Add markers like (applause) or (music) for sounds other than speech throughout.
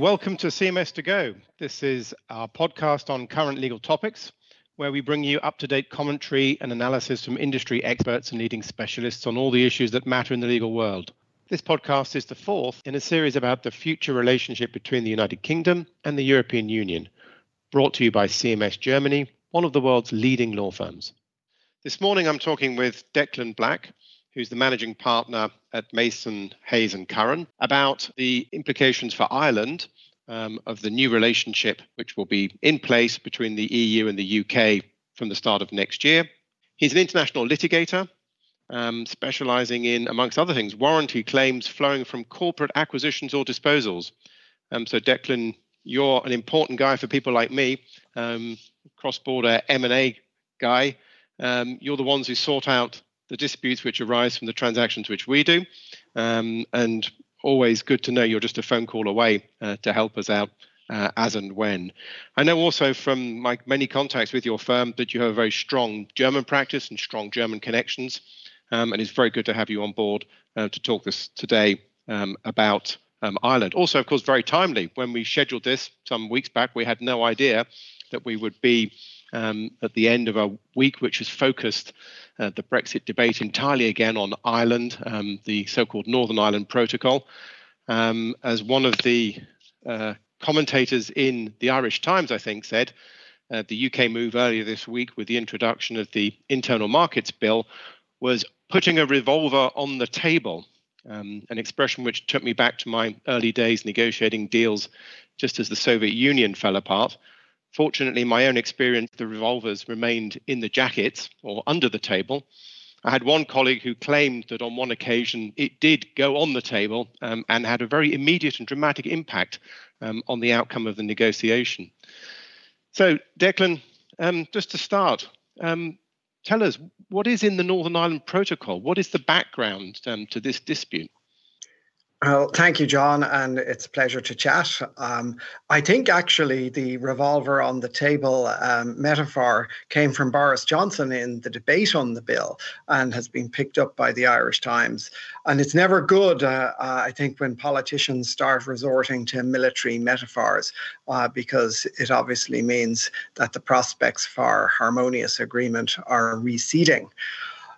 Welcome to CMS to Go. This is our podcast on current legal topics, where we bring you up to date commentary and analysis from industry experts and leading specialists on all the issues that matter in the legal world. This podcast is the fourth in a series about the future relationship between the United Kingdom and the European Union, brought to you by CMS Germany, one of the world's leading law firms. This morning I'm talking with Declan Black, who's the managing partner at Mason, Hayes and Curran, about the implications for Ireland um, of the new relationship which will be in place between the EU and the UK from the start of next year. He's an international litigator, um, specializing in, amongst other things, warranty claims flowing from corporate acquisitions or disposals. Um, so, Declan, you're an important guy for people like me, um, cross-border M&A guy. Um, you're the ones who sort out the disputes which arise from the transactions which we do. Um, and always good to know you're just a phone call away uh, to help us out uh, as and when. I know also from my many contacts with your firm that you have a very strong German practice and strong German connections. Um, and it's very good to have you on board uh, to talk this today um, about um, Ireland. Also, of course, very timely. When we scheduled this some weeks back, we had no idea that we would be um, at the end of a week which was focused uh, the Brexit debate entirely again on Ireland, um, the so called Northern Ireland Protocol. Um, as one of the uh, commentators in the Irish Times, I think, said, uh, the UK move earlier this week with the introduction of the Internal Markets Bill was putting a revolver on the table, um, an expression which took me back to my early days negotiating deals just as the Soviet Union fell apart. Fortunately, my own experience, the revolvers remained in the jackets or under the table. I had one colleague who claimed that on one occasion it did go on the table um, and had a very immediate and dramatic impact um, on the outcome of the negotiation. So, Declan, um, just to start, um, tell us what is in the Northern Ireland Protocol? What is the background um, to this dispute? Well, thank you, John, and it's a pleasure to chat. Um, I think actually the revolver on the table um, metaphor came from Boris Johnson in the debate on the bill and has been picked up by the Irish Times. And it's never good, uh, uh, I think, when politicians start resorting to military metaphors, uh, because it obviously means that the prospects for harmonious agreement are receding.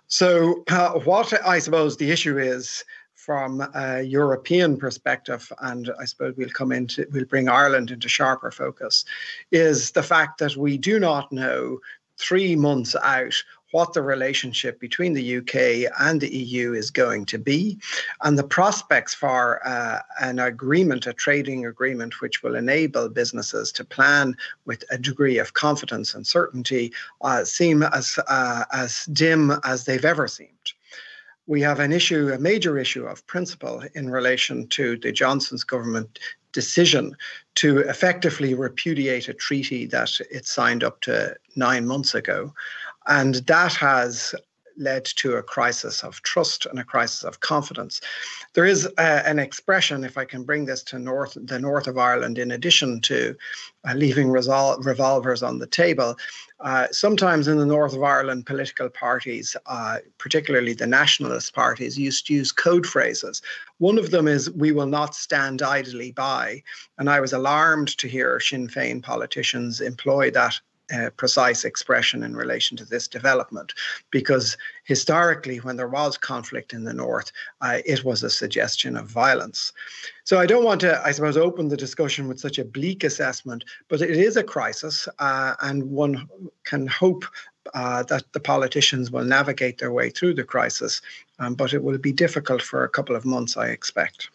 So, uh, what I suppose the issue is from a European perspective, and I suppose we'll come into, we'll bring Ireland into sharper focus, is the fact that we do not know three months out what the relationship between the UK and the EU is going to be, and the prospects for uh, an agreement, a trading agreement, which will enable businesses to plan with a degree of confidence and certainty, uh, seem as uh, as dim as they've ever seemed we have an issue, a major issue of principle in relation to the Johnson's government decision to effectively repudiate a treaty that it signed up to nine months ago. And that has led to a crisis of trust and a crisis of confidence. There is uh, an expression, if I can bring this to north, the north of Ireland, in addition to uh, leaving resol- revolvers on the table. Uh, sometimes in the north of Ireland, political parties, uh, particularly the nationalist parties, used to use code phrases. One of them is, We will not stand idly by. And I was alarmed to hear Sinn Féin politicians employ that uh, precise expression in relation to this development, because historically, when there was conflict in the north, uh, it was a suggestion of violence. So I don't want to, I suppose, open the discussion with such a bleak assessment, but it is a crisis, uh, and one can hope uh, that the politicians will navigate their way through the crisis, um, but it will be difficult for a couple of months, I expect.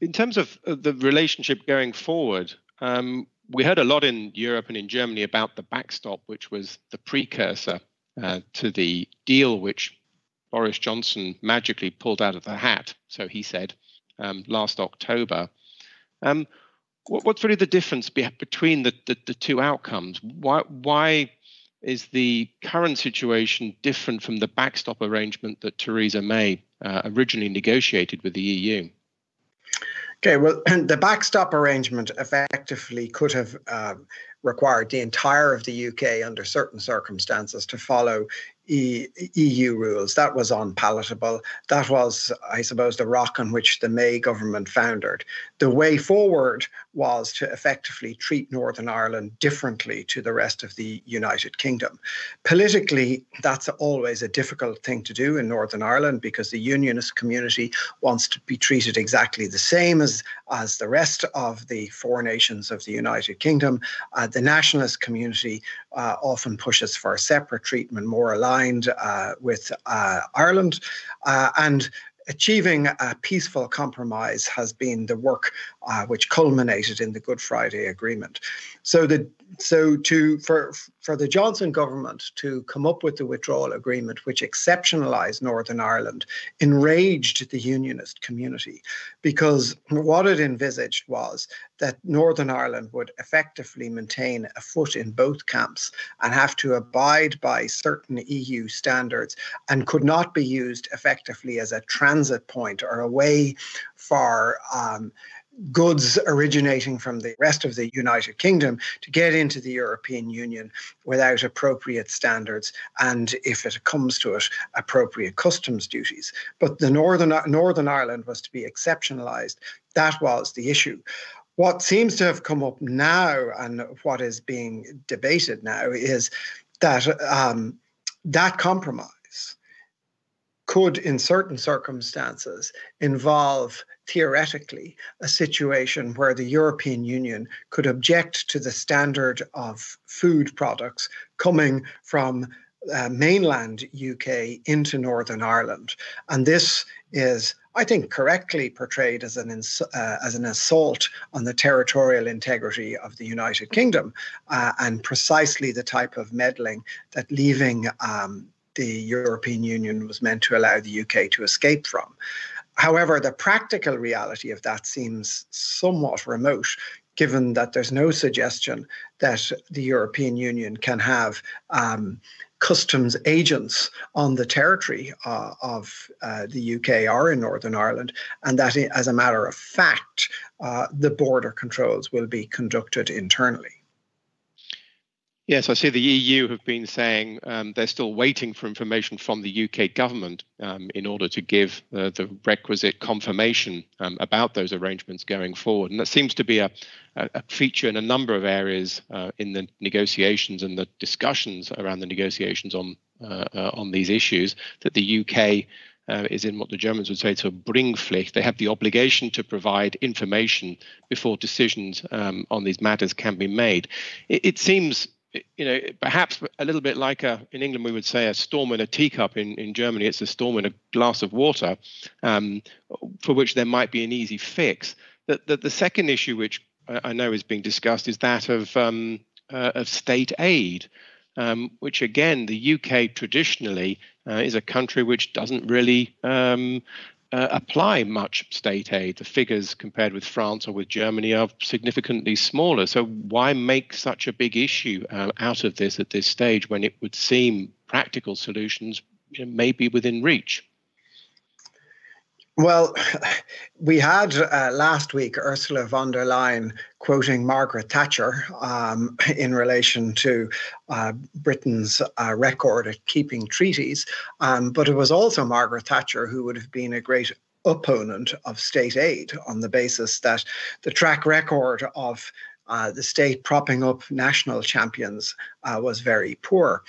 In terms of the relationship going forward, um, we heard a lot in Europe and in Germany about the backstop, which was the precursor uh, to the deal which Boris Johnson magically pulled out of the hat, so he said, um, last October. Um, what, what's really the difference be- between the, the, the, two outcomes? Why, why is the current situation different from the backstop arrangement that Theresa May uh, originally negotiated with the EU? Okay, well, (clears throat) the backstop arrangement effectively could have um, required the entire of the UK under certain circumstances to follow EU rules. That was unpalatable. That was, I suppose, the rock on which the May government foundered. The way forward was to effectively treat Northern Ireland differently to the rest of the United Kingdom. Politically, that's always a difficult thing to do in Northern Ireland because the unionist community wants to be treated exactly the same as, as the rest of the four nations of the United Kingdom. Uh, the nationalist community uh, often pushes for separate treatment, more aligned uh, with uh, Ireland. Uh, and achieving a peaceful compromise has been the work uh, which culminated in the Good Friday Agreement. So the so to for for the Johnson government to come up with the withdrawal agreement, which exceptionalized Northern Ireland, enraged the unionist community, because what it envisaged was that Northern Ireland would effectively maintain a foot in both camps and have to abide by certain EU standards and could not be used effectively as a transit point or a way for um, goods originating from the rest of the United Kingdom to get into the European Union without appropriate standards and, if it comes to it, appropriate customs duties. But the Northern, Northern Ireland was to be exceptionalised. That was the issue. What seems to have come up now and what is being debated now is that um, that compromise could, in certain circumstances, involve theoretically a situation where the European Union could object to the standard of food products coming from uh, mainland UK into Northern Ireland. And this is, I think, correctly portrayed as an, ins- uh, as an assault on the territorial integrity of the United Kingdom uh, and precisely the type of meddling that leaving um, the European Union was meant to allow the UK to escape from. However, the practical reality of that seems somewhat remote, given that there's no suggestion that the European Union can have um, customs agents on the territory uh, of uh, the UK or in Northern Ireland, and that, as a matter of fact, uh, the border controls will be conducted internally. Yes, I see the EU have been saying um, they're still waiting for information from the UK government um, in order to give uh, the requisite confirmation um, about those arrangements going forward. And that seems to be a, a feature in a number of areas uh, in the negotiations and the discussions around the negotiations on uh, uh on these issues that the UK uh, is in what the Germans would say to a bringpflicht. They have the obligation to provide information before decisions um, on these matters can be made. It, it seems you know, perhaps a little bit like a, in England we would say a storm in a teacup. In, in Germany, it's a storm in a glass of water, um, for which there might be an easy fix. The, the, the second issue, which I know is being discussed, is that of um, uh, of state aid, um, which again the UK traditionally uh, is a country which doesn't really um, uh, apply much state aid. The figures compared with France or with Germany are significantly smaller. So, why make such a big issue uh, out of this at this stage when it would seem practical solutions may be within reach? Well, (sighs) we had uh, last week Ursula von der Leyen quoting Margaret Thatcher um, (laughs) in relation to uh, Britain's uh, record at keeping treaties. Um, but it was also Margaret Thatcher who would have been a great opponent of state aid on the basis that the track record of uh, the state propping up national champions uh, was very poor.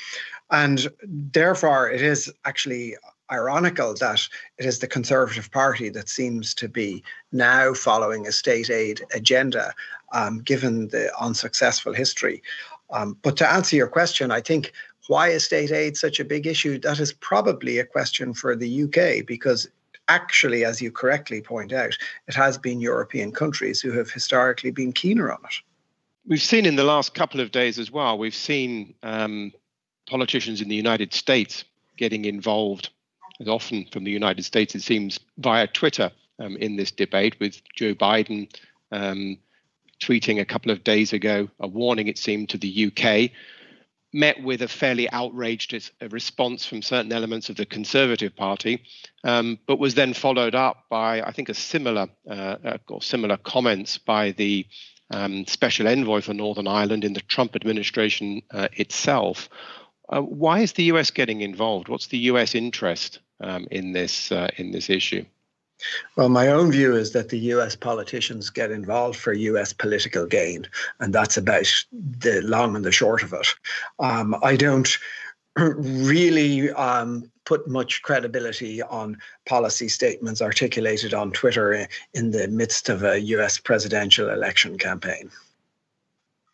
And therefore, it is actually ironical that it is the Conservative Party that seems to be now following a state aid agenda, um, given the unsuccessful history. Um, but to answer your question, I think why is state aid such a big issue? That is probably a question for the UK because actually, as you correctly point out, it has been European countries who have historically been keener on it. We've seen in the last couple of days as well, we've seen um, politicians in the United States getting involved as often from the United States, it seems, via Twitter um, in this debate, with Joe Biden um, tweeting a couple of days ago a warning, it seemed, to the UK, met with a fairly outraged response from certain elements of the Conservative Party, um, but was then followed up by, I think, a similar uh, uh or similar comments by the um, special envoy for Northern Ireland in the Trump administration uh, itself Uh, why is the US getting involved? What's the US interest um, in this uh, in this issue? Well, my own view is that the US politicians get involved for US political gain, and that's about the long and the short of it. Um, I don't (clears throat) really um, put much credibility on policy statements articulated on Twitter in the midst of a US presidential election campaign.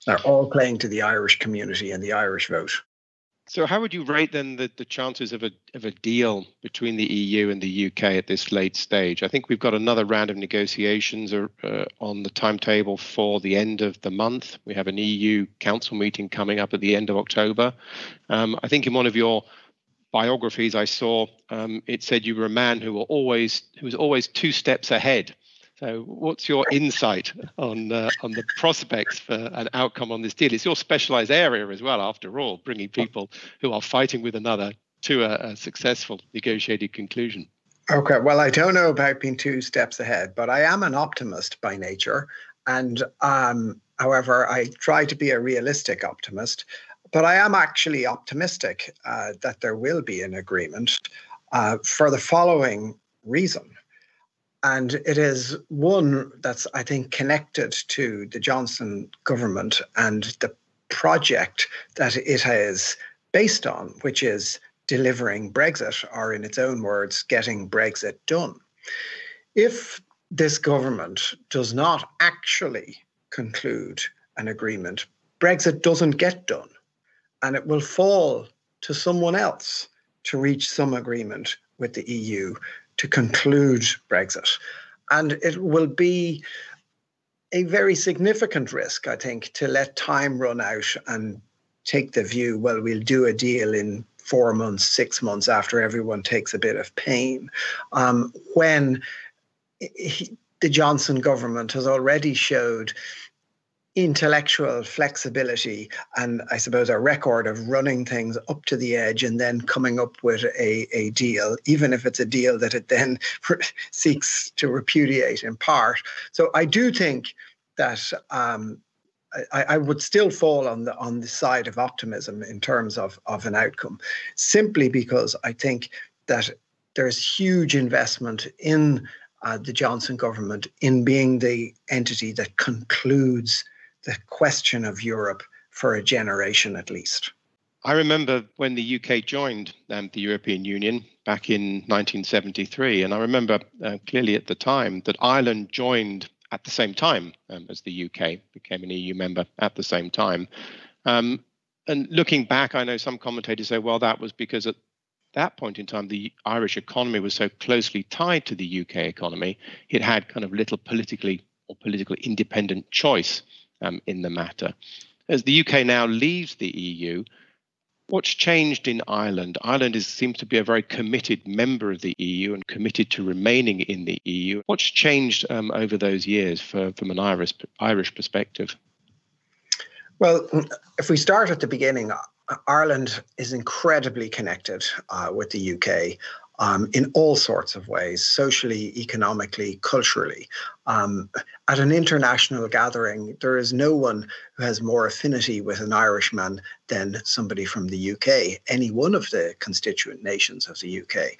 They're all playing to the Irish community and the Irish vote. So, how would you rate then the, the chances of a of a deal between the EU and the UK at this late stage? I think we've got another round of negotiations uh, on the timetable for the end of the month. We have an EU Council meeting coming up at the end of October. Um, I think in one of your biographies I saw, um, it said you were a man who were always who was always two steps ahead. So, what's your insight on uh, on the prospects for an outcome on this deal? It's your specialized area as well, after all, bringing people who are fighting with another to a, a successful negotiated conclusion. Okay, well, I don't know about being two steps ahead, but I am an optimist by nature, and um, however, I try to be a realistic optimist. But I am actually optimistic uh, that there will be an agreement uh, for the following reason. And it is one that's, I think, connected to the Johnson government and the project that it is based on, which is delivering Brexit, or in its own words, getting Brexit done. If this government does not actually conclude an agreement, Brexit doesn't get done, and it will fall to someone else to reach some agreement with the EU to conclude Brexit. And it will be a very significant risk, I think, to let time run out and take the view, well, we'll do a deal in four months, six months after everyone takes a bit of pain. Um, when he, the Johnson government has already showed intellectual flexibility and I suppose a record of running things up to the edge and then coming up with a, a deal, even if it's a deal that it then (laughs) seeks to repudiate in part. So I do think that um, I, I, would still fall on the on the side of optimism in terms of, of an outcome, simply because I think that there's huge investment in uh, the Johnson government in being the entity that concludes the question of Europe for a generation at least. I remember when the UK joined um, the European Union back in 1973, and I remember uh, clearly at the time that Ireland joined at the same time um, as the UK, became an EU member at the same time. Um, and looking back, I know some commentators say, well, that was because at that point in time, the Irish economy was so closely tied to the UK economy, it had kind of little politically or politically independent choice um, in the matter. As the UK now leaves the EU, what's changed in Ireland? Ireland is, seems to be a very committed member of the EU and committed to remaining in the EU. What's changed um, over those years for, from an Irish, Irish perspective? Well, if we start at the beginning, Ireland is incredibly connected uh, with the UK um, in all sorts of ways socially, economically, culturally. Um, at an international gathering, there is no one who has more affinity with an Irishman than somebody from the UK, any one of the constituent nations of the UK.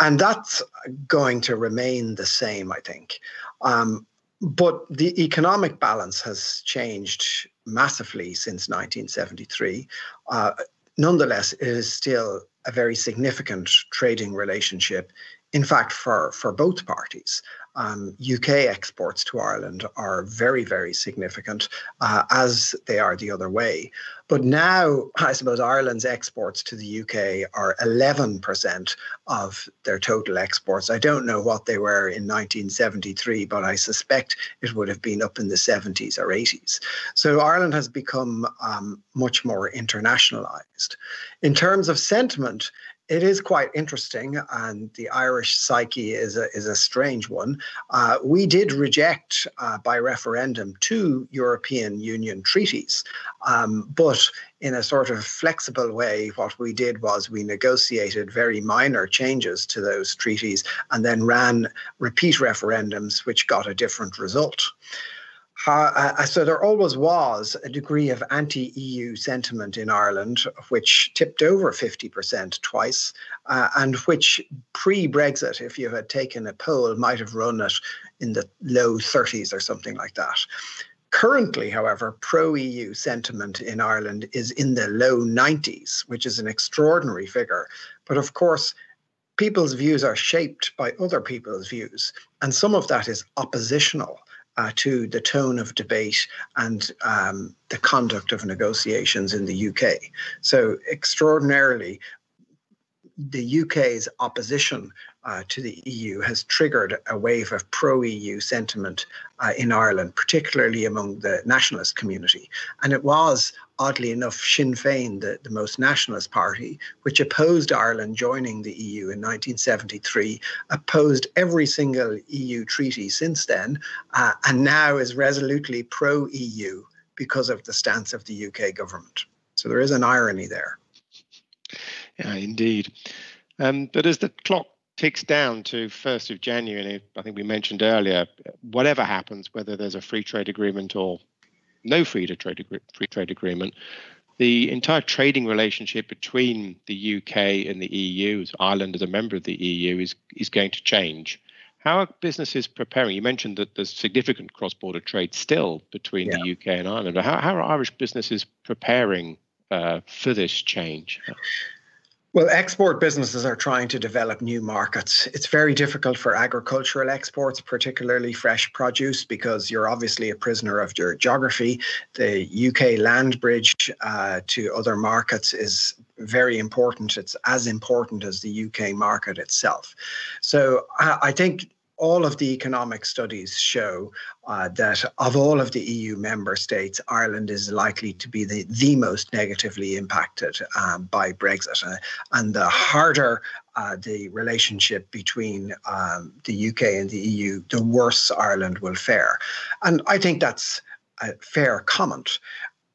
And that's going to remain the same, I think. Um, but the economic balance has changed massively since 1973. Uh, nonetheless, it is still a very significant trading relationship. In fact, for, for both parties, um, UK exports to Ireland are very, very significant, uh, as they are the other way. But now, I suppose Ireland's exports to the UK are 11% of their total exports. I don't know what they were in 1973, but I suspect it would have been up in the 70s or 80s. So Ireland has become um, much more internationalized. In terms of sentiment, it is quite interesting, and the Irish psyche is a, is a strange one. Uh, we did reject uh, by referendum two European Union treaties, um, but in a sort of flexible way, what we did was we negotiated very minor changes to those treaties and then ran repeat referendums, which got a different result. Uh, so there always was a degree of anti-EU sentiment in Ireland, which tipped over 50% twice, uh, and which pre-Brexit, if you had taken a poll, might have run it in the low 30s or something like that. Currently, however, pro EU sentiment in Ireland is in the low 90s, which is an extraordinary figure. But of course, people's views are shaped by other people's views, and some of that is oppositional uh, to the tone of debate and um, the conduct of negotiations in the UK. So, extraordinarily, the UK's opposition uh, to the EU has triggered a wave of pro EU sentiment uh, in Ireland, particularly among the nationalist community. And it was, oddly enough, Sinn Féin, the, the most nationalist party, which opposed Ireland joining the EU in 1973, opposed every single EU treaty since then, uh, and now is resolutely pro EU because of the stance of the UK government. So there is an irony there. Yeah, indeed. Um, but as the clock ticks down to 1st of January, I think we mentioned earlier, whatever happens, whether there's a free trade agreement or no free trade free trade agreement, the entire trading relationship between the UK and the EU, as Ireland as a member of the EU, is is going to change. How are businesses preparing? You mentioned that there's significant cross-border trade still between yeah. the UK and Ireland. How, how are Irish businesses preparing uh, for this change? Well, export businesses are trying to develop new markets. It's very difficult for agricultural exports, particularly fresh produce, because you're obviously a prisoner of your geography. The UK land bridge uh, to other markets is very important. It's as important as the UK market itself. So I think all of the economic studies show uh, that of all of the EU member states, Ireland is likely to be the, the most negatively impacted um, by Brexit. Uh, and the harder uh, the relationship between um, the UK and the EU, the worse Ireland will fare. And I think that's a fair comment.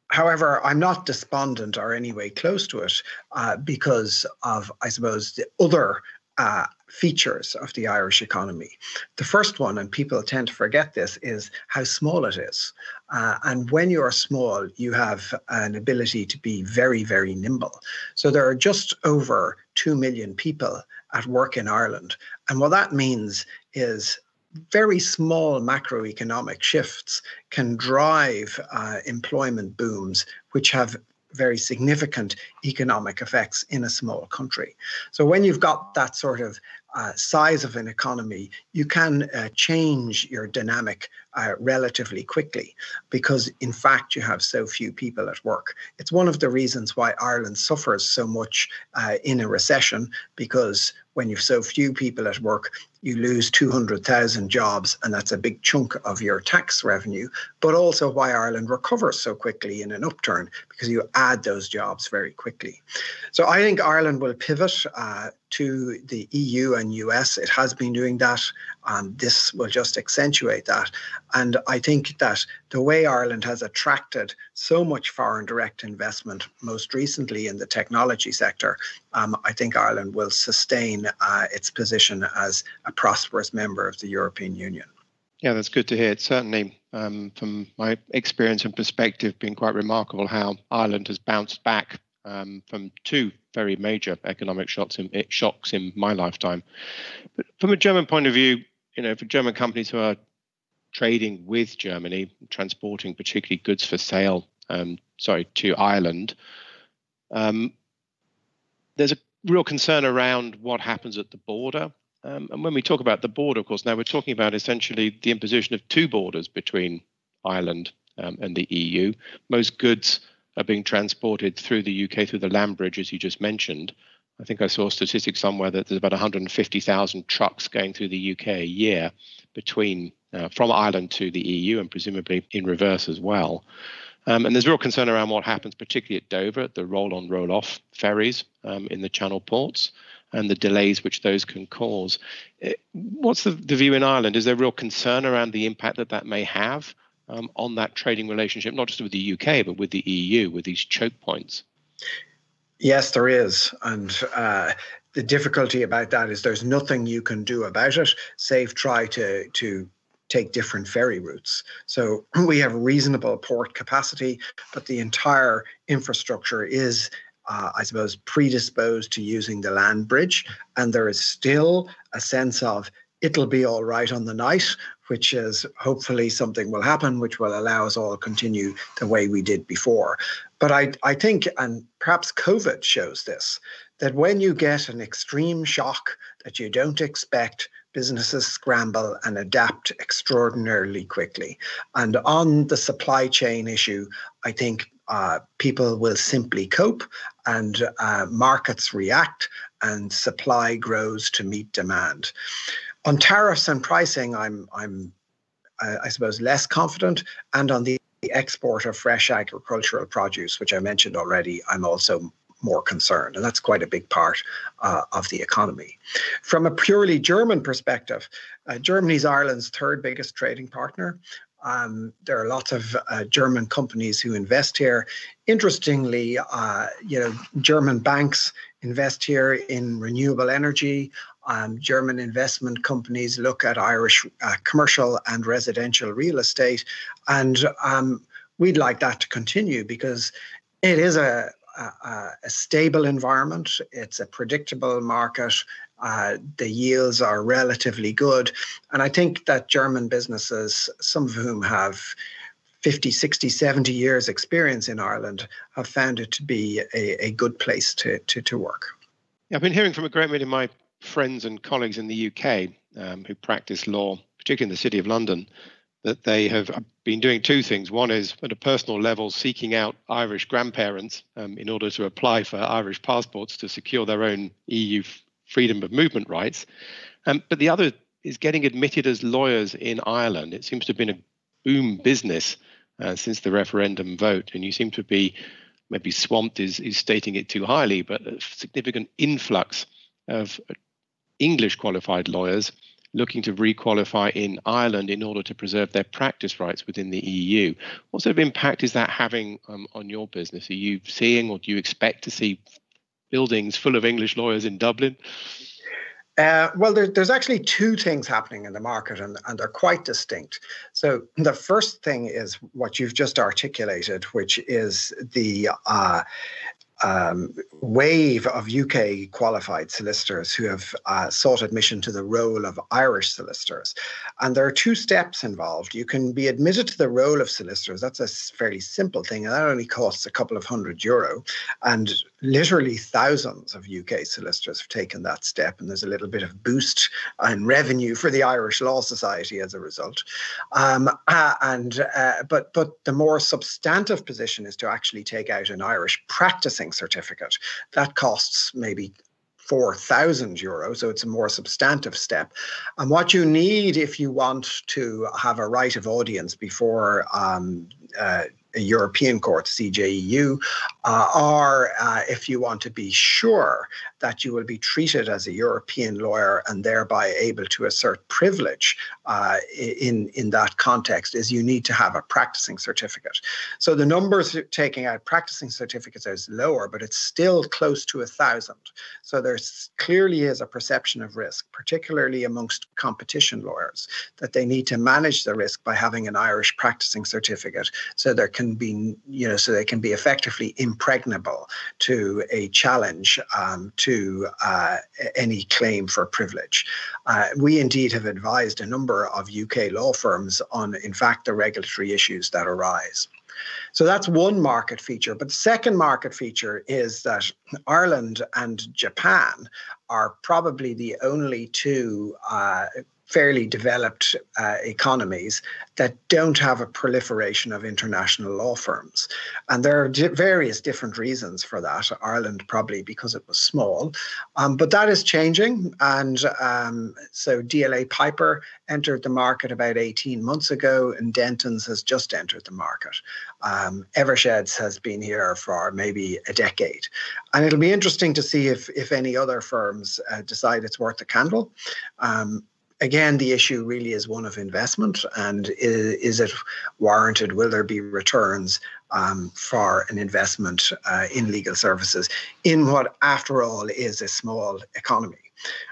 However, I'm not despondent or anyway close to it uh, because of, I suppose, the other uh, features of the Irish economy. The first one, and people tend to forget this, is how small it is. Uh, and when you are small, you have an ability to be very, very nimble. So there are just over 2 million people at work in Ireland. And what that means is very small macroeconomic shifts can drive uh, employment booms, which have very significant economic effects in a small country. So when you've got that sort of uh, size of an economy, you can uh, change your dynamic uh, relatively quickly because, in fact, you have so few people at work. It's one of the reasons why Ireland suffers so much uh, in a recession because when you've so few people at work, you lose 200,000 jobs, and that's a big chunk of your tax revenue, but also why Ireland recovers so quickly in an upturn because you add those jobs very quickly. So I think Ireland will pivot uh, to the EU and US. It has been doing that. And this will just accentuate that. And I think that the way Ireland has attracted so much foreign direct investment, most recently in the technology sector, um, I think Ireland will sustain uh, its position as a prosperous member of the European Union. Yeah, that's good to hear. It's certainly, um, from my experience and perspective, been quite remarkable how Ireland has bounced back um, from two very major economic shocks in, shocks in my lifetime. But from a German point of view, you know, for German companies who are trading with Germany, transporting particularly goods for sale, um, sorry, to Ireland, um, there's a real concern around what happens at the border. Um, and when we talk about the border, of course, now we're talking about essentially the imposition of two borders between Ireland um, and the EU. Most goods are being transported through the UK through the land bridge, as you just mentioned. I think I saw statistics somewhere that there's about 150,000 trucks going through the UK a year between uh, from Ireland to the EU and presumably in reverse as well. Um, and there's real concern around what happens, particularly at Dover, the roll on, roll off ferries um, in the channel ports and the delays which those can cause. Uh, what's the, the, view in Ireland? Is there real concern around the impact that that may have um, on that trading relationship, not just with the UK, but with the EU, with these choke points? Yes, there is. And uh, the difficulty about that is there's nothing you can do about it, save try to, to take different ferry routes. So (clears throat) we have reasonable port capacity, but the entire infrastructure is uh, I suppose, predisposed to using the land bridge. And there is still a sense of it'll be all right on the night, which is hopefully something will happen, which will allow us all to continue the way we did before. But I, I think, and perhaps COVID shows this, that when you get an extreme shock that you don't expect, businesses scramble and adapt extraordinarily quickly. And on the supply chain issue, I think uh, people will simply cope and uh, markets react and supply grows to meet demand. On tariffs and pricing, I'm, I'm I suppose, less confident. And on the export of fresh agricultural produce, which I mentioned already, I'm also more concerned. And that's quite a big part uh, of the economy. From a purely German perspective, uh, Germany's Ireland's third biggest trading partner. Um, there are lots of uh, German companies who invest here. Interestingly, uh, you know, German banks invest here in renewable energy. Um, German investment companies look at Irish uh, commercial and residential real estate, and um, we'd like that to continue because it is a, a, a stable environment. It's a predictable market. Uh, the yields are relatively good. And I think that German businesses, some of whom have 50, 60, 70 years experience in Ireland, have found it to be a, a good place to, to, to work. I've been hearing from a great many of my friends and colleagues in the UK um, who practice law, particularly in the City of London, that they have been doing two things. One is at a personal level, seeking out Irish grandparents um, in order to apply for Irish passports to secure their own EU freedom of movement rights. Um, but the other is getting admitted as lawyers in Ireland. It seems to have been a boom business uh, since the referendum vote, and you seem to be maybe swamped is, is stating it too highly, but a significant influx of English qualified lawyers looking to requalify in Ireland in order to preserve their practice rights within the EU. What sort of impact is that having um, on your business? Are you seeing or do you expect to see buildings full of English lawyers in Dublin? Uh, well, there, there's actually two things happening in the market, and, and they're quite distinct. So, the first thing is what you've just articulated, which is the uh, um, wave of UK qualified solicitors who have uh, sought admission to the roll of Irish solicitors. And there are two steps involved. You can be admitted to the roll of solicitors. That's a fairly simple thing, and that only costs a couple of hundred euro. And literally thousands of UK solicitors have taken that step, and there's a little bit of boost in revenue for the Irish Law Society as a result. Um, uh, and uh, but but the more substantive position is to actually take out an Irish practicing certificate. That costs maybe 4,000 euros. So it's a more substantive step. And what you need if you want to have a right of audience before um, uh, European court, CJEU, uh, or uh, if you want to be sure that you will be treated as a European lawyer and thereby able to assert privilege uh, in, in that context, is you need to have a practicing certificate. So the numbers taking out practicing certificates is lower, but it's still close to a thousand. So there clearly is a perception of risk, particularly amongst competition lawyers, that they need to manage the risk by having an Irish practicing certificate so there can can be, you know, so they can be effectively impregnable to a challenge um, to uh, any claim for privilege. Uh, we indeed have advised a number of UK law firms on, in fact, the regulatory issues that arise. So that's one market feature. But the second market feature is that Ireland and Japan are probably the only two uh, fairly developed uh, economies that don't have a proliferation of international law firms. And there are di- various different reasons for that. Ireland, probably because it was small, um, but that is changing. And um, so DLA Piper entered the market about 18 months ago, and Dentons has just entered the market. Um, Eversheds has been here for maybe a decade. And it'll be interesting to see if, if any other firms uh, decide it's worth a candle. Um, again, the issue really is one of investment and is, is it warranted? Will there be returns um, for an investment uh, in legal services in what, after all, is a small economy?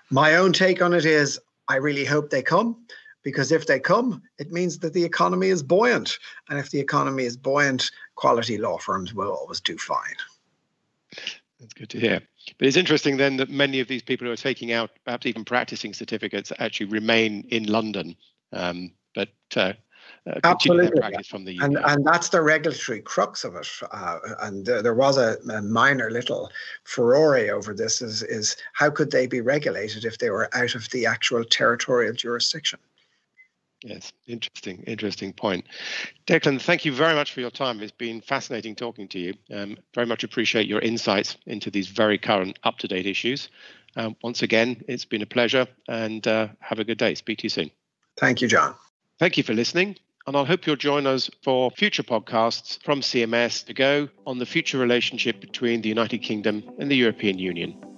My own take on it is I really hope they come. because if they come, it means that the economy is buoyant. And if the economy is buoyant, quality law firms will always do fine. That's good to hear. But it's interesting then that many of these people who are taking out, perhaps even practicing certificates, actually remain in London, um, but uh, uh, Absolutely. the UK. And, and that's the regulatory crux of it. Uh, and uh, there was a, a, minor little furore over this: is is how could they be regulated if they were out of the actual territorial jurisdiction? Yes, interesting, interesting point. Declan, thank you very much for your time. It's been fascinating talking to you. Um, very much appreciate your insights into these very current, up to date issues. Um, once again, it's been a pleasure and uh, have a good day. Speak to you soon. Thank you, John. Thank you for listening. And I hope you'll join us for future podcasts from CMS to go on the future relationship between the United Kingdom and the European Union.